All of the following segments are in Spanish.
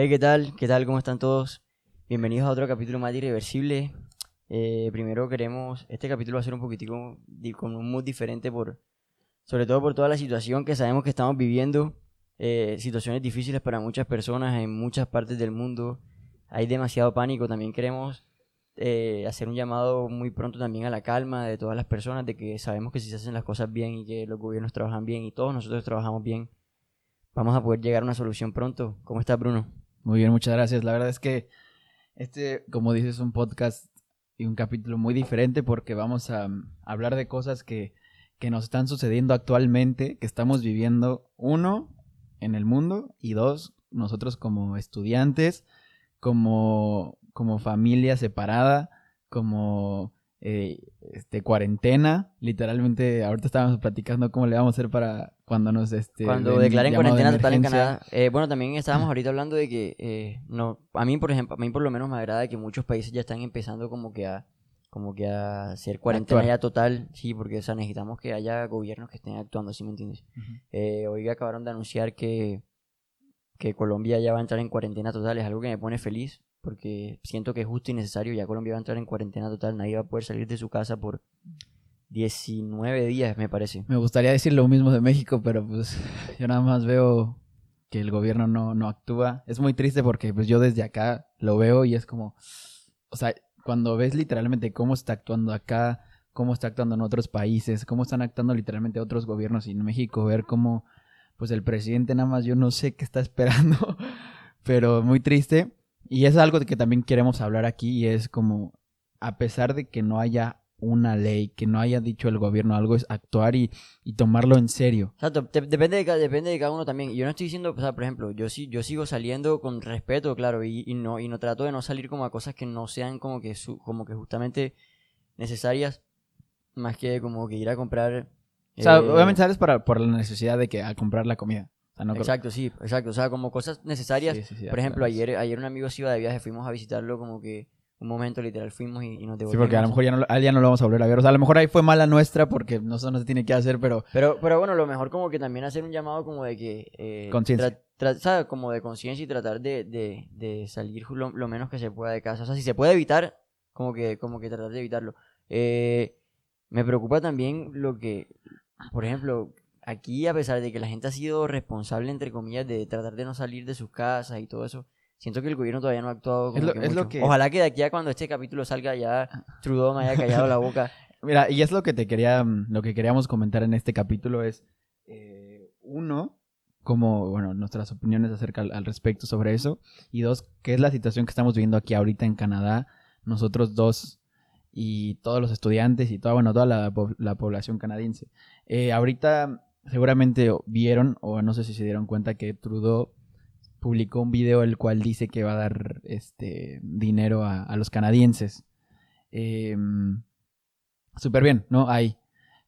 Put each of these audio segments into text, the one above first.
Hey, ¿qué tal? ¿Qué tal? ¿Cómo están todos? Bienvenidos a otro capítulo más de Irreversible. Eh, primero queremos, este capítulo va a ser un poquitico con un mood diferente por, sobre todo por toda la situación que sabemos que estamos viviendo, eh, situaciones difíciles para muchas personas en muchas partes del mundo. Hay demasiado pánico. También queremos eh, hacer un llamado muy pronto también a la calma de todas las personas, de que sabemos que si se hacen las cosas bien y que los gobiernos trabajan bien y todos nosotros trabajamos bien, vamos a poder llegar a una solución pronto. ¿Cómo estás, Bruno? Muy bien, muchas gracias. La verdad es que este, como dices, es un podcast y un capítulo muy diferente porque vamos a um, hablar de cosas que, que nos están sucediendo actualmente, que estamos viviendo, uno, en el mundo y dos, nosotros como estudiantes, como, como familia separada, como eh, este, cuarentena. Literalmente, ahorita estábamos platicando cómo le vamos a hacer para cuando nos... Este, Cuando den declaren de cuarentena total en. Canadá. Eh, bueno, también estábamos ahorita hablando de que eh, no, a mí por ejemplo, a mí por lo menos me agrada que muchos países ya están empezando como que a como que a hacer cuarentena Actuar. ya total, sí, porque o sea, necesitamos que haya gobiernos que estén actuando, ¿sí me entiendes? Eh, hoy acabaron de anunciar que, que Colombia ya va a entrar en cuarentena total, es algo que me pone feliz, porque siento que es justo y necesario, ya Colombia va a entrar en cuarentena total, nadie va a poder salir de su casa por 19 días, me parece. Me gustaría decir lo mismo de México, pero pues yo nada más veo que el gobierno no, no actúa. Es muy triste porque pues yo desde acá lo veo y es como, o sea, cuando ves literalmente cómo está actuando acá, cómo está actuando en otros países, cómo están actuando literalmente otros gobiernos y en México, ver cómo pues el presidente nada más yo no sé qué está esperando, pero muy triste. Y es algo de que también queremos hablar aquí y es como, a pesar de que no haya una ley, que no haya dicho el gobierno algo, es actuar y, y tomarlo en serio. Exacto, de- depende, de, depende de cada uno también. Y Yo no estoy diciendo, o sea, por ejemplo, yo sí, yo sigo saliendo con respeto, claro, y, y no, y no trato de no salir como a cosas que no sean como que su, como que justamente necesarias, más que como que ir a comprar. O sea, eh, obviamente sales para, por la necesidad de que al comprar la comida. No Exacto, sí, exacto. O sea, como cosas necesarias. Sí, sí, sí, por ejemplo, claro. ayer, ayer un amigo se iba de viaje, fuimos a visitarlo como que un momento literal fuimos y, y nos Sí, devolvimos. porque a lo mejor ya no, ya no lo vamos a volver a ver. O sea, a lo mejor ahí fue mala nuestra porque no, eso no se tiene que hacer, pero Pero, pero bueno, lo mejor como que también hacer un llamado como de que... Eh, Conciencia. Como de conciencia y tratar de, de, de salir lo, lo menos que se pueda de casa. O sea, si se puede evitar, como que, como que tratar de evitarlo. Eh, me preocupa también lo que, por ejemplo, aquí a pesar de que la gente ha sido responsable, entre comillas, de tratar de no salir de sus casas y todo eso, siento que el gobierno todavía no ha actuado como Es lo- que es lo mucho. que- Ojalá que de aquí a cuando este capítulo salga ya Trudeau me haya callado la boca. Mira, y es lo que te quería, mm, lo que queríamos comentar en este capítulo es, eh, uno, como, bueno, nuestras opiniones acerca al, al respecto sobre eso, y dos, qué es la situación que estamos viviendo aquí ahorita en Canadá, nosotros dos y todos los estudiantes y toda, bueno, toda la, la población canadiense. Eh, ahorita seguramente vieron, o no sé si se dieron cuenta, que Trudeau publicó un video el cual dice que va a dar este dinero a, a los canadienses. Em, Súper bien, ¿no? Ahí.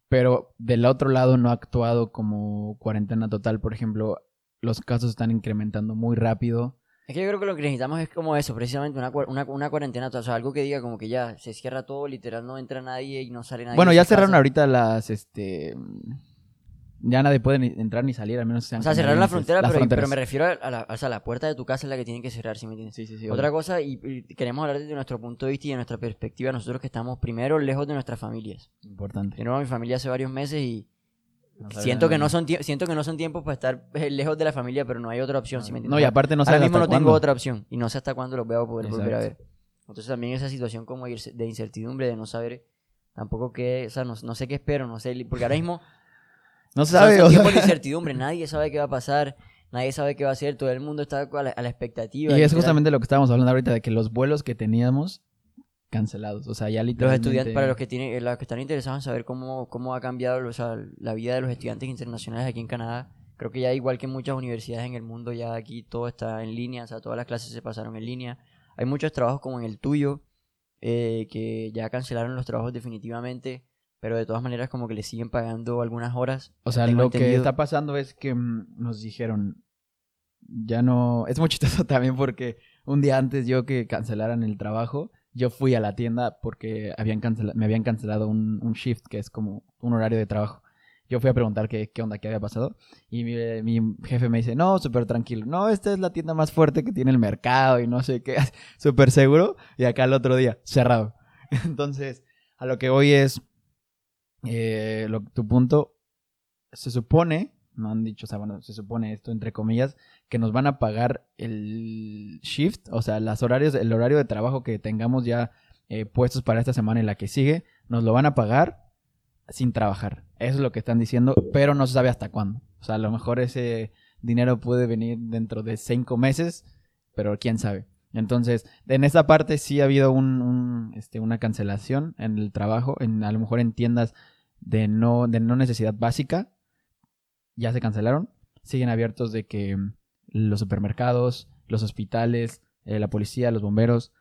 Pero del otro lado no ha actuado como cuarentena total. Por ejemplo, los casos están incrementando muy rápido. Es que yo creo que lo que necesitamos es como eso, precisamente una, una, una cuarentena, o sea, algo que diga como que ya se cierra todo, literal, no entra nadie y no sale nadie. bueno, ya cerraron casa. ahorita las, este... Ya nadie puede ni entrar ni salir, al menos sean O sea, cerraron la frontera, pero, pero me refiero a la, o sea, la puerta de tu casa es la que tienen que cerrar, ¿sí me entiendes? Sí, sí, sí. Otra obvio. cosa, y, y queremos hablar desde nuestro punto de vista y de nuestra perspectiva, nosotros que estamos primero lejos de nuestras familias. Importante. Yo no mi familia hace varios meses y No siento que no son siento que no son tiempos para estar eh, lejos de la familia, pero no hay otra opción, ¿sí me entiendes? No, y aparte no Ahora sabes mismo no tengo otra opción y no sé hasta cuándo los voy a poder volver a ver. Exacto. Entonces también esa situación como de incertidumbre, de no saber tampoco qué, o sea, no, no sé qué espero, no sé, porque ahora mismo No se sabe, o sea, tiempos de incertidumbre, nadie sabe qué va a pasar, nadie sabe qué va a hacer, todo el mundo está a la, a la expectativa. Y es justamente lo que estábamos hablando ahorita, de que los vuelos que teníamos cancelados. O sea, ya los literalmente... estudiantes, para los que tienen, eh, los que están interesados en saber cómo, cómo ha cambiado o sea, la vida de los estudiantes internacionales aquí en Canadá, creo que ya igual que en muchas universidades en el mundo, ya aquí todo está en línea, o sea, todas las clases se pasaron en línea. Hay muchos trabajos como en el tuyo, eh, que ya cancelaron los trabajos definitivamente, pero de todas maneras como que le siguen pagando algunas horas. O sea, lo que entendido. está pasando es que mm, nos dijeron, ya no... Es muy chistoso también porque un día antes yo que cancelaran el trabajo, yo fui a la tienda porque habían cancela- me habían cancelado un, un shift, que es como un horario de trabajo. yo fui a preguntar qué, qué onda, qué había pasado. Y mi, mi jefe me dice, no, súper tranquilo. No, esta es la tienda más fuerte que tiene el mercado y no sé qué. Súper seguro. Y acá el otro día, cerrado. Entonces, a lo que hoy es eh, lo, tu punto. Se supone, no han dicho, se supone esto entre comillas, que nos van a pagar el shift, o sea, las horarios, el horario de trabajo que tengamos ya eh, puestos para esta semana y la que sigue, nos lo van a pagar sin trabajar. Eso es lo que están diciendo, pero no se sabe hasta cuándo. O sea, a lo mejor ese dinero puede venir dentro de cinco meses, pero quién sabe. Entonces, en esa parte sí ha habido un, un, este, una cancelación en el trabajo, en, a lo mejor en tiendas de no, de no necesidad básica, ya se cancelaron. Siguen abiertos de que mm, los supermercados, los hospitales, eh, la policía, los bomberos,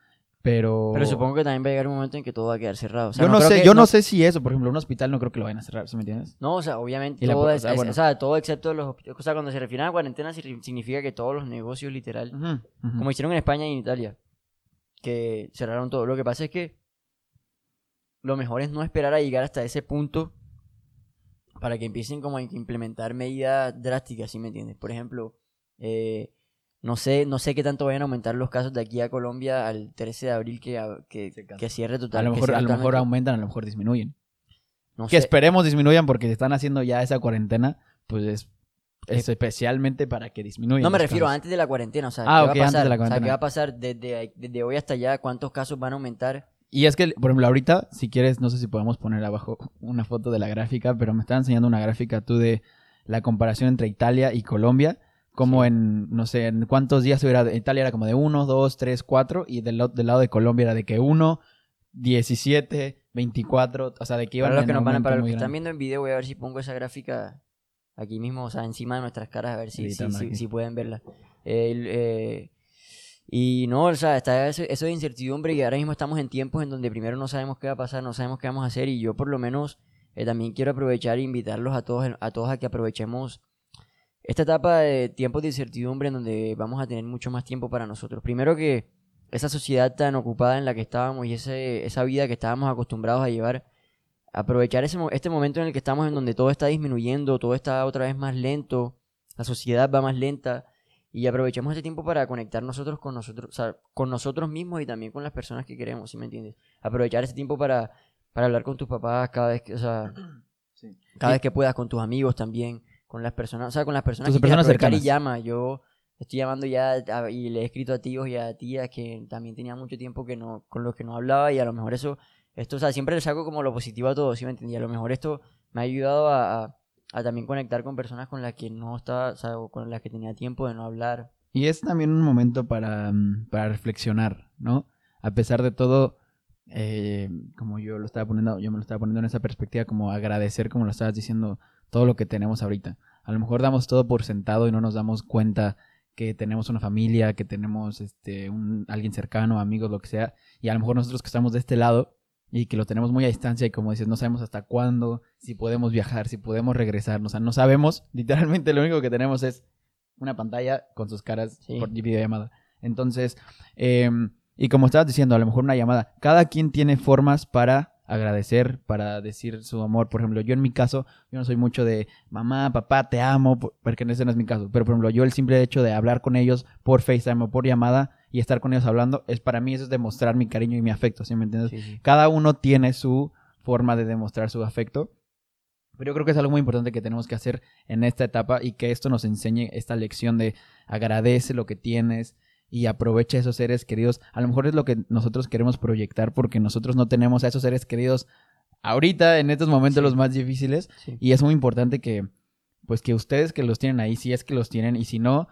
pero... Pero supongo que también va a llegar un momento en que todo va a quedar cerrado. O sea, yo no, sé, yo no sé si eso, por ejemplo, un hospital no creo que lo vayan a cerrar, ¿sí me entiendes? No, o sea, obviamente la todo, po- es, o sea, es- bueno. o sea, todo excepto los. O sea, cuando se refiere a cuarentena sig- significa que todos los negocios literal, como hicieron en España y en Italia, que cerraron todo. Lo que pasa es que lo mejor es no esperar a llegar hasta ese punto para que empiecen como a implementar medidas drásticas, ¿sí me entiendes? Por ejemplo, eh, no sé, no sé qué tanto vayan a aumentar los casos de aquí a Colombia al 13 de abril que, que, cierre total. a lo mejor, a lo mejor aumentan, a lo mejor disminuyen. No Que sé. esperemos disminuyan porque se están haciendo ya esa cuarentena, pues es, es especialmente para que disminuyan. No me refiero casos. antes de la cuarentena, o sea, Ah, ¿qué va a antes de pasar? la O sea, ¿qué cuarentena. va a pasar desde, desde hoy hasta allá? ¿Cuántos casos van a aumentar? Y es que, por ejemplo, ahorita, si quieres, no sé si podemos poner abajo una foto de la gráfica, pero me está enseñando una gráfica tú de la comparación entre Italia y Colombia, como Sí. en, no sé, en cuántos días era, Italia era como de 1, 2, 3, 4, y del, del lado de Colombia era de que 1, 17, 24, o sea, de que iban Para los que nos van a, para los que están viendo en video, voy a ver si pongo esa gráfica aquí mismo, o sea, encima de nuestras caras, a ver si, si, si- pueden verla. Eh, y no, o sea, está eso, eso de incertidumbre y ahora mismo estamos en tiempos en donde primero no sabemos qué va a pasar, no sabemos qué vamos a hacer y yo por lo menos eh, también quiero aprovechar e invitarlos a todos, a todos a que aprovechemos esta etapa de tiempos de incertidumbre en donde vamos a tener mucho más tiempo para nosotros. Primero que esa sociedad tan ocupada en la que estábamos y ese, esa vida que estábamos acostumbrados a llevar, aprovechar ese, mo- este momento en el que estamos en donde todo está disminuyendo, todo está otra vez más lento, la sociedad va más lenta y aprovechemos este tiempo para conectar nosotros con nosotros, o sea, con nosotros mismos y también con las personas que queremos, ¿sí me entiendes? Aprovechar ese tiempo para, para hablar con tus papás cada vez que, o sea, Sí. cada vez que puedas con tus amigos también, con las personas, o sea, con las personas Tus que personas aprovechar y cercanas. llama. Yo estoy llamando ya a- y le he escrito a tíos y a tías que también tenía mucho tiempo que no con los que no hablaba y a lo mejor eso esto, o sea, siempre le saco como lo positivo a todo, ¿sí me entendí? A lo mejor esto me ha ayudado a, a- a también conectar con personas con las que no estaba, o sea, con las que tenía tiempo de no hablar. Y es también un momento para, mm, para reflexionar, ¿no? A pesar de todo, eh, como yo lo estaba poniendo, yo me lo estaba poniendo en esa perspectiva, como agradecer, como lo estabas diciendo, todo lo que tenemos ahorita. A lo mejor damos todo por sentado y no nos damos cuenta que tenemos una familia, que tenemos este un, alguien cercano, amigos, lo que sea, y a lo mejor nosotros que estamos de este lado y que lo tenemos muy a distancia y como dices, no sabemos hasta cuándo, si podemos viajar, si podemos regresar, o sea, no sabemos, literalmente lo único que tenemos es una pantalla con sus caras Sí. por videollamada. Entonces, eh, y como estabas diciendo, a lo mejor una llamada, cada quien tiene formas para agradecer, para decir su amor. Por ejemplo, yo en mi caso, yo no soy mucho de mamá, papá, te amo, por- porque ese no es mi caso. Pero por ejemplo, yo el simple hecho de hablar con ellos por FaceTime o por llamada y estar con ellos hablando, es para mí eso es demostrar mi cariño y mi afecto, ¿sí me entiendes? Sí, sí. Cada uno tiene su forma de demostrar su afecto. Pero yo creo que es algo muy importante que tenemos que hacer en esta etapa y que esto nos enseñe esta lección de agradece lo que tienes y aprovecha a esos seres queridos. A lo mejor es lo que nosotros queremos proyectar porque nosotros no tenemos a esos seres queridos ahorita, en estos momentos Sí. los más difíciles. Sí. Y es muy importante que, pues que ustedes que los tienen ahí, si es que los tienen, y si no,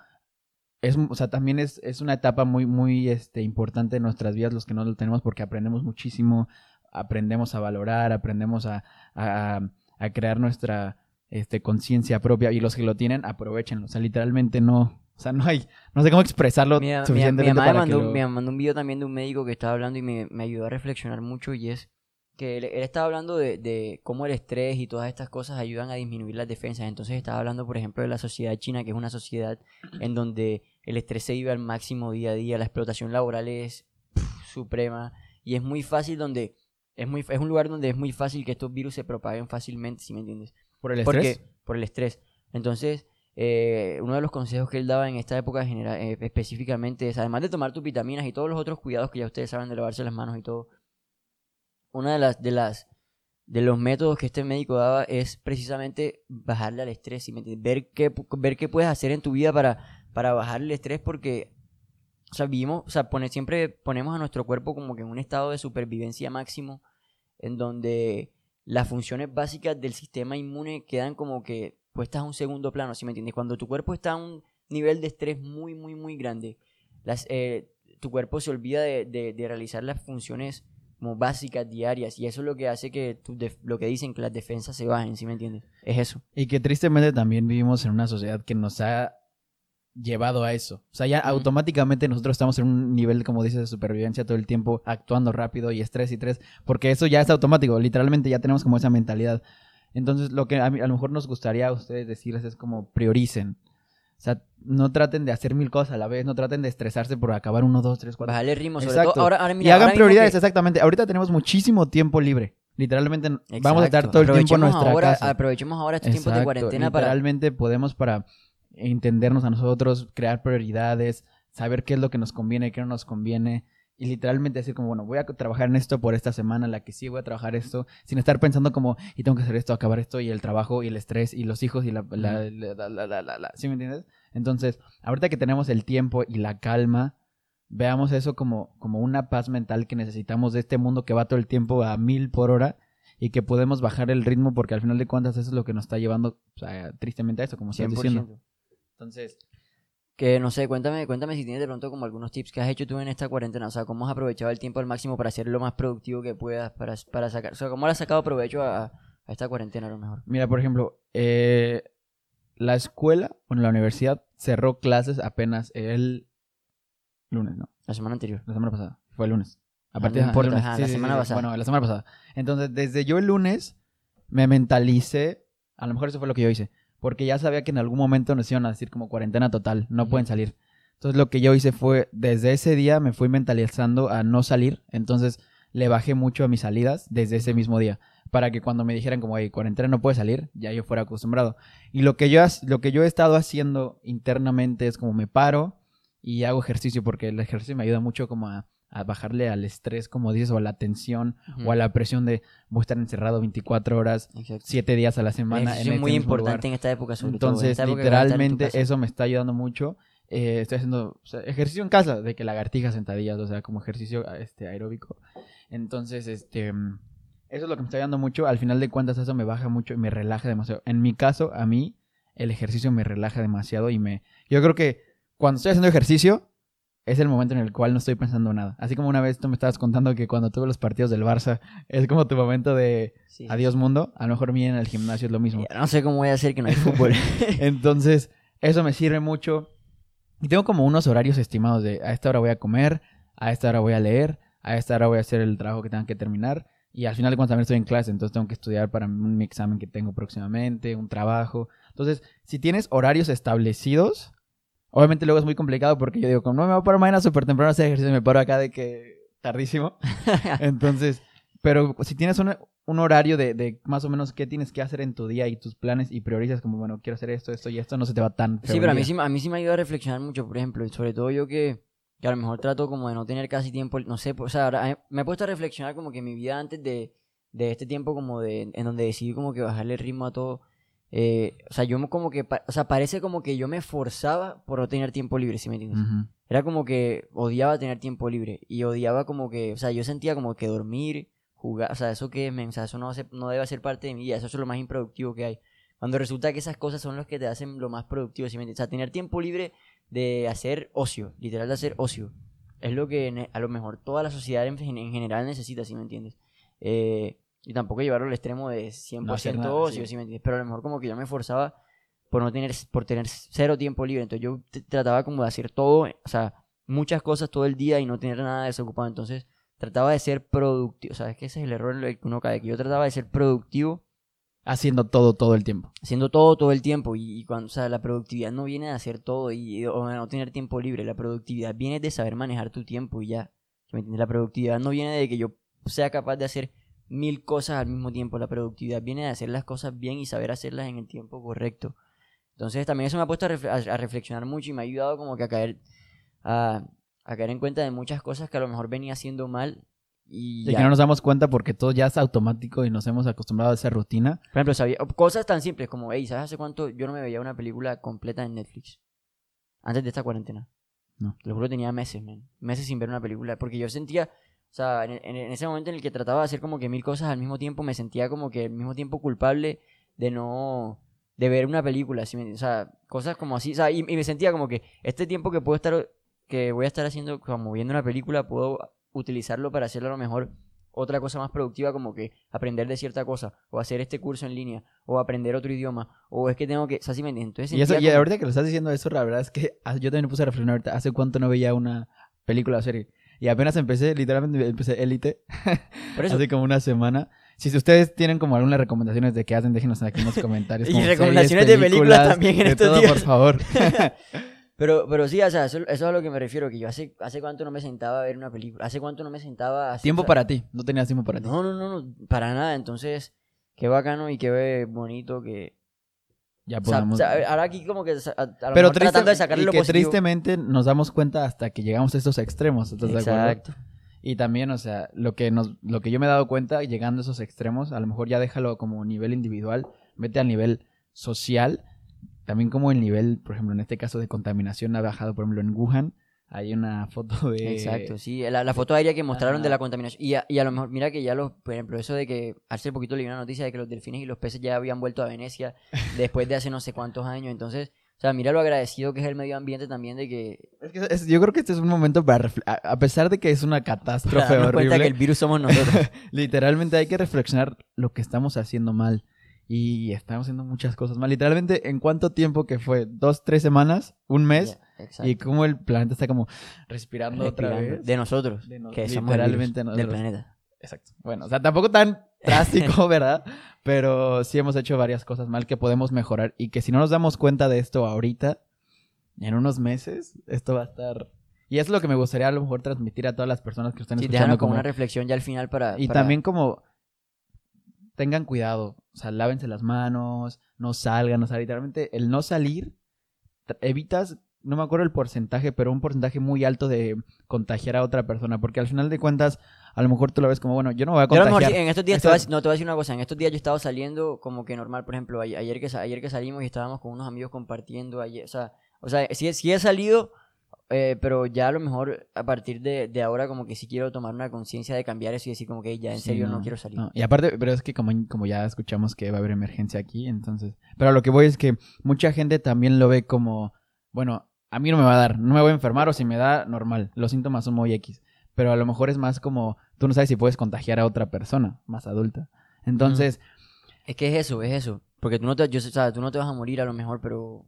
es, o sea, también es, es una etapa muy, muy este, importante en nuestras vidas los que no lo tenemos porque aprendemos muchísimo, aprendemos a valorar, aprendemos a, a, a crear nuestra este, conciencia propia y los que lo tienen, aprovechenlo. O sea, literalmente no, o sea, no hay, no sé cómo expresarlo Mi, mi- mi suficientemente mamá me para que mandó, lo- me mandó un video también de un médico que estaba hablando y me, me ayudó a reflexionar mucho y es que él, él estaba hablando de, de cómo el estrés y todas estas cosas ayudan a disminuir las defensas. Entonces estaba hablando, por ejemplo, de la sociedad china, que es una sociedad en donde el estrés se vive al máximo día a día, la explotación laboral es pf, suprema y es muy fácil donde es muy es un lugar donde es muy fácil que estos virus se propaguen fácilmente, si me entiendes. ¿Por el porque, estrés? Por el estrés. Entonces, eh, uno de los consejos que él daba en esta época eh, específicamente es, además de tomar tus vitaminas y todos los otros cuidados que ya ustedes saben de lavarse las manos y todo, una de las, de las de los métodos que este médico daba es precisamente bajarle al estrés, ¿sí me entiendes? Ver qué, ver qué puedes hacer en tu vida para, para bajarle el estrés porque, o sea, vivimos, o sea, siempre ponemos a nuestro cuerpo como que en un estado de supervivencia máximo en donde las funciones básicas del sistema inmune quedan como que puestas a un segundo plano, ¿sí me entiendes? Cuando tu cuerpo está a un nivel de estrés muy, muy, muy grande, las, eh, tu cuerpo se olvida de, de- de realizar las funciones como básicas, diarias, y eso es lo que hace que tu lo que dicen, que las defensas se bajen, ¿sí me entiendes? Es eso. Y que tristemente también vivimos en una sociedad que nos ha llevado a eso. O sea, ya automáticamente nosotros estamos en un nivel, como dices, de supervivencia todo el tiempo, actuando rápido y estrés y estrés, porque eso ya es automático, literalmente ya tenemos como esa mentalidad. Entonces, lo que a, mí- a lo mejor nos gustaría a ustedes decirles es como prioricen. O sea, no traten de hacer mil cosas a la vez, no traten de estresarse por acabar uno, dos, tres, cuatro. Bajarle el ritmo, sobre Exacto. todo. Ahora, ahora, y hagan ahora prioridades, que- exactamente. Ahorita tenemos muchísimo tiempo libre. Literalmente vamos a estar Exacto. todo el tiempo en nuestra ahora, casa. Aprovechemos ahora estos tiempos de Exacto, cuarentena para... Literalmente podemos para entendernos a nosotros, crear prioridades, saber qué es lo que nos conviene, qué no nos conviene. Y literalmente decir como, bueno, voy a trabajar en esto por esta semana, la que sí voy a trabajar esto, sin estar pensando como, y tengo que hacer esto, acabar esto, y el trabajo, y el estrés, y los hijos, y la... la, la, la. ¿Sí me entiendes? Entonces, ahorita que tenemos el tiempo y la calma, veamos eso como, como una paz mental que necesitamos de este mundo que va todo el tiempo a mil por hora y que podemos bajar el ritmo porque al final de cuentas eso es lo que nos está llevando o sea, tristemente a eso, como estás 100%. diciendo. Entonces, Que no sé, cuéntame, cuéntame si tienes de pronto como algunos tips que has hecho tú en esta cuarentena. O sea, cómo has aprovechado el tiempo al máximo para ser lo más productivo que puedas, para, para sacar. O sea, cómo le has sacado provecho a, a esta cuarentena a lo mejor. mira, por ejemplo, eh, la escuela, bueno, la universidad cerró clases apenas el lunes, ¿no? La semana anterior. La semana pasada, fue el lunes. A partir no ajá, importa, Sí, la sí, semana sí. pasada. Bueno, la semana pasada. Entonces, desde yo el lunes me mentalicé, a lo mejor eso fue lo que yo hice, porque ya sabía que en algún momento nos iban a decir como cuarentena total, no pueden salir. Entonces, lo que yo hice fue, desde ese día me fui mentalizando a no salir, entonces le bajé mucho a mis salidas desde ese mismo día, para que cuando me dijeran como, hey, cuarentena no puede salir, ya yo fuera acostumbrado. Y lo que yo, lo que yo he estado haciendo internamente es como me paro y hago ejercicio, porque el ejercicio me ayuda mucho como a, a bajarle al estrés, como dices, o a la tensión, o a la presión de voy a estar encerrado 24 horas, Exacto. 7 días a la semana. es muy este lugar. importante en esta época, sobre Entonces, en literalmente eso me está ayudando mucho. Eh, estoy haciendo o sea, ejercicio en casa, de que lagartijas, sentadillas, o sea, como ejercicio este, aeróbico. Entonces, este, mm, eso es lo que me está ayudando mucho. Al final de cuentas, eso me baja mucho y me relaja demasiado. En mi caso, a mí, el ejercicio me relaja demasiado y me... Yo creo que cuando estoy haciendo ejercicio, es el momento en el cual no estoy pensando nada. Así como una vez tú me estabas contando que cuando tuve los partidos del Barça, es como tu momento de Sí, adiós mundo. A lo mejor a mí en el gimnasio es lo mismo. No sé cómo voy a hacer que no hay fútbol. Entonces, eso me sirve mucho. Y tengo como unos horarios estimados de a esta hora voy a comer, a esta hora voy a leer, a esta hora voy a hacer el trabajo que tenga que terminar. Y al final de cuentas también estoy en clase, entonces tengo que estudiar para un examen que tengo próximamente, un trabajo. Entonces, si tienes horarios establecidos, obviamente luego es muy complicado porque yo digo, como no me voy a parar mañana súper temprano a hacer ejercicio, me paro acá de que tardísimo. Entonces, pero si tienes un, un horario de, de más o menos qué tienes que hacer en tu día y tus planes y priorizas como, bueno, quiero hacer esto, esto y esto, no se te va tan feo Sí, pero a mí sí, a mí sí me ayuda a reflexionar mucho, por ejemplo, y sobre todo yo que, que a lo mejor trato como de no tener casi tiempo, no sé, pues, o sea, ahora, eh, me he puesto a reflexionar como que mi vida antes de, de este tiempo como de, en donde decidí como que bajarle el ritmo a todo, eh, o sea, yo me como que, o sea, parece como que yo me forzaba por no tener tiempo libre, ¿sí me entiendes? Era como que odiaba tener tiempo libre y odiaba como que, o sea, yo sentía como que dormir, jugar, o sea, eso que, men, o sea, eso no, hace- no debe ser parte de mi vida, eso es lo más improductivo que hay. Cuando resulta que esas cosas son las que te hacen lo más productivo, ¿sí me entiendes? O sea, tener tiempo libre de hacer ocio, literal de hacer ocio, es lo que a lo mejor toda la sociedad en, en general necesita, ¿sí me entiendes? Eh, y tampoco llevarlo al extremo de 100% No nada, ocio, sí. ¿sí me entiendes? Pero a lo mejor como que yo me forzaba por no tener, por tener cero tiempo libre. Entonces yo trataba como de hacer todo, o sea, muchas cosas todo el día y no tener nada desocupado. Entonces trataba de ser productivo. O sea, es que ese es el error en el que uno cae, que yo trataba de ser productivo Haciendo todo, todo el tiempo. haciendo todo todo el tiempo y, y cuando, o sea, la productividad no viene de hacer todo y, o de no tener tiempo libre, la productividad viene de saber manejar tu tiempo y ya, ¿sí ¿me entiendes? La productividad no viene de que yo sea capaz de hacer mil cosas al mismo tiempo. La productividad viene de hacer las cosas bien y saber hacerlas en el tiempo correcto. Entonces también eso me ha puesto a, refle- a- reflexionar mucho y me ha ayudado como que a caer, a, a caer en cuenta de muchas cosas que a lo mejor venía haciendo mal. Y, Y que no nos damos cuenta porque todo ya es automático y nos hemos acostumbrado a esa rutina. Por ejemplo, sabía, cosas tan simples como, hey, ¿sabes hace cuánto yo no me veía una película completa en Netflix? Antes de esta cuarentena. No. Te lo juro, tenía meses, man. Meses sin ver una película. Porque yo sentía, o sea, en, ese momento en el que trataba de hacer como que mil cosas al mismo tiempo, me sentía como que al mismo tiempo culpable de no. de ver una película. ¿sí O sea, cosas como así. O sea, y, y me sentía como que este tiempo que puedo estar. que voy a estar haciendo, como viendo una película, puedo utilizarlo para hacerlo a lo mejor otra cosa más productiva como que aprender de cierta cosa o hacer este curso en línea o aprender otro idioma o es que tengo que, o sea, ¿sí me entiendes? Entonces Y, eso, y como- ahorita que lo estás diciendo eso, la verdad es que ah, yo también me puse a reflexionar ahorita. ¿Hace cuánto no veía una película o serie? Y apenas empecé, literalmente empecé Élite, hace como una semana. Si ustedes tienen como algunas recomendaciones de qué hacen, déjenos aquí en los comentarios. Y recomendaciones de películas también en de estos todo, días. por favor. pero, pero sí, o sea, eso, eso es a lo que me refiero, que yo hace, hace cuánto no me sentaba a ver una película, hace cuánto no me sentaba a tiempo o sea, para ti, no tenías tiempo para ti. No, no, no, no, para nada, entonces, qué bacano y qué bonito que... Ya sea, ahora aquí como que Pero triste, tratando de sacarle y lo que positivo. tristemente nos damos cuenta hasta que llegamos a estos extremos, ¿estás de acuerdo? Exacto. Y también, o sea, lo que nos, lo que yo me he dado cuenta llegando a esos extremos, a lo mejor ya déjalo como nivel individual, vete al nivel social, también como el nivel, por ejemplo, en este caso de contaminación ha bajado, por ejemplo, en Wuhan, hay una foto de... Exacto, sí. La, la foto aérea que mostraron de la contaminación. Y a, y a lo mejor, mira que ya los, por ejemplo, eso de que hace poquito leí una noticia de que los delfines y los peces ya habían vuelto a Venecia después de hace no sé cuántos años. Entonces, o sea, mira lo agradecido que es el medio ambiente también de que... Es que es- yo creo que este es un momento para, a pesar de que es una para catástrofe cuenta horrible, que el virus somos nosotros. literalmente hay que reflexionar lo que estamos haciendo mal. Y estamos haciendo muchas cosas mal. Literalmente, ¿en cuánto tiempo que fue? ¿Dos, tres semanas? ¿Un mes? Exacto. Y cómo el planeta está como respirando, otra vez. De nosotros. De nos- que somos literalmente del planeta. Exacto. Bueno, o sea, tampoco tan drástico, ¿verdad? Pero sí hemos hecho varias cosas mal que podemos mejorar y que si no nos damos cuenta de esto ahorita, en unos meses, esto va a estar... Y es lo que me gustaría a lo mejor transmitir a todas las personas que están Sí, escuchando. como- una reflexión ya al final para... Y para- también como tengan cuidado, o sea, lávense las manos, no salgan, o sea, literalmente el no salir, evitas, no me acuerdo el porcentaje, pero un porcentaje muy alto de contagiar a otra persona, porque al final de cuentas, a lo mejor tú lo ves como, bueno, yo no voy a Yo a lo mejor contagiar. sí, en estos días, te voy a no, te voy a decir una cosa, en estos días yo estaba saliendo como que normal, por ejemplo, a- ayer que, ayer que salimos y estábamos con unos amigos compartiendo, ayer, o sea, o sea sí, sí he salido, eh, pero ya a lo mejor a partir de, de ahora como que sí quiero tomar una conciencia de cambiar eso y decir como que ya en Sí, serio no, quiero salir. no. Y aparte, pero es que como, como ya escuchamos que va a haber emergencia aquí, entonces... Pero a lo que voy es que mucha gente también lo ve como, bueno, a mí no me va a dar, no me voy a enfermar o si me da, normal, los síntomas son muy X. Pero a lo mejor es más como, tú no sabes si puedes contagiar a otra persona más adulta. Entonces, Es que es eso, es eso, porque tú no te, yo, sea, tú no te vas a morir a lo mejor, pero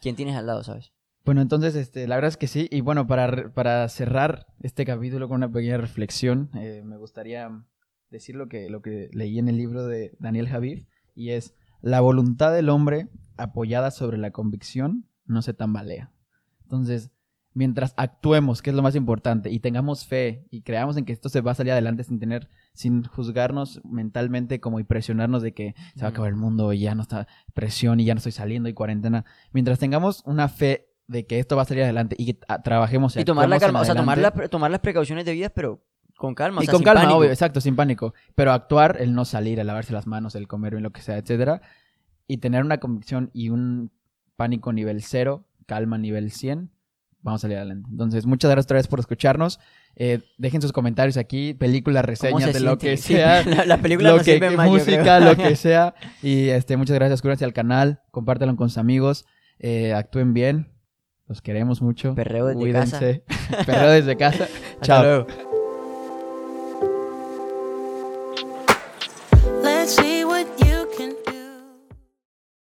¿quién tienes al lado, sabes? bueno, entonces, este, la verdad es que sí. Y bueno, para, para cerrar este capítulo con una pequeña reflexión, eh, me gustaría decir lo que, lo que leí en el libro de Daniel Javif, y es, la voluntad del hombre apoyada sobre la convicción no se tambalea. Entonces, mientras actuemos, que es lo más importante, y tengamos fe y creamos en que esto se va a salir adelante sin tener, sin juzgarnos mentalmente como y presionarnos de que se va a acabar el mundo y ya no está presión y ya no estoy saliendo y cuarentena. Mientras tengamos una fe de que esto va a salir adelante y que trabajemos Y tomar la calma, o sea, tomar, la- tomar las precauciones debidas, pero con calma, o y sea, con sin calma, pánico. obvio, exacto, sin pánico. Pero actuar, el no salir, el lavarse las manos, el comer bien lo que sea, etcétera. Y tener una convicción y un pánico nivel cero, calma nivel 100, vamos a salir adelante. Entonces, muchas gracias otra vez por escucharnos. Eh, dejen sus comentarios aquí, películas, ¿Cómo reseñas se de lo que sea. la- las películas lo no que, música, lo que sea. Y este, muchas gracias, suscríbanse al canal, compártanlo con sus amigos, eh, actúen bien, los queremos mucho. Perreo desde Cuídense. Perreo desde casa. Chao.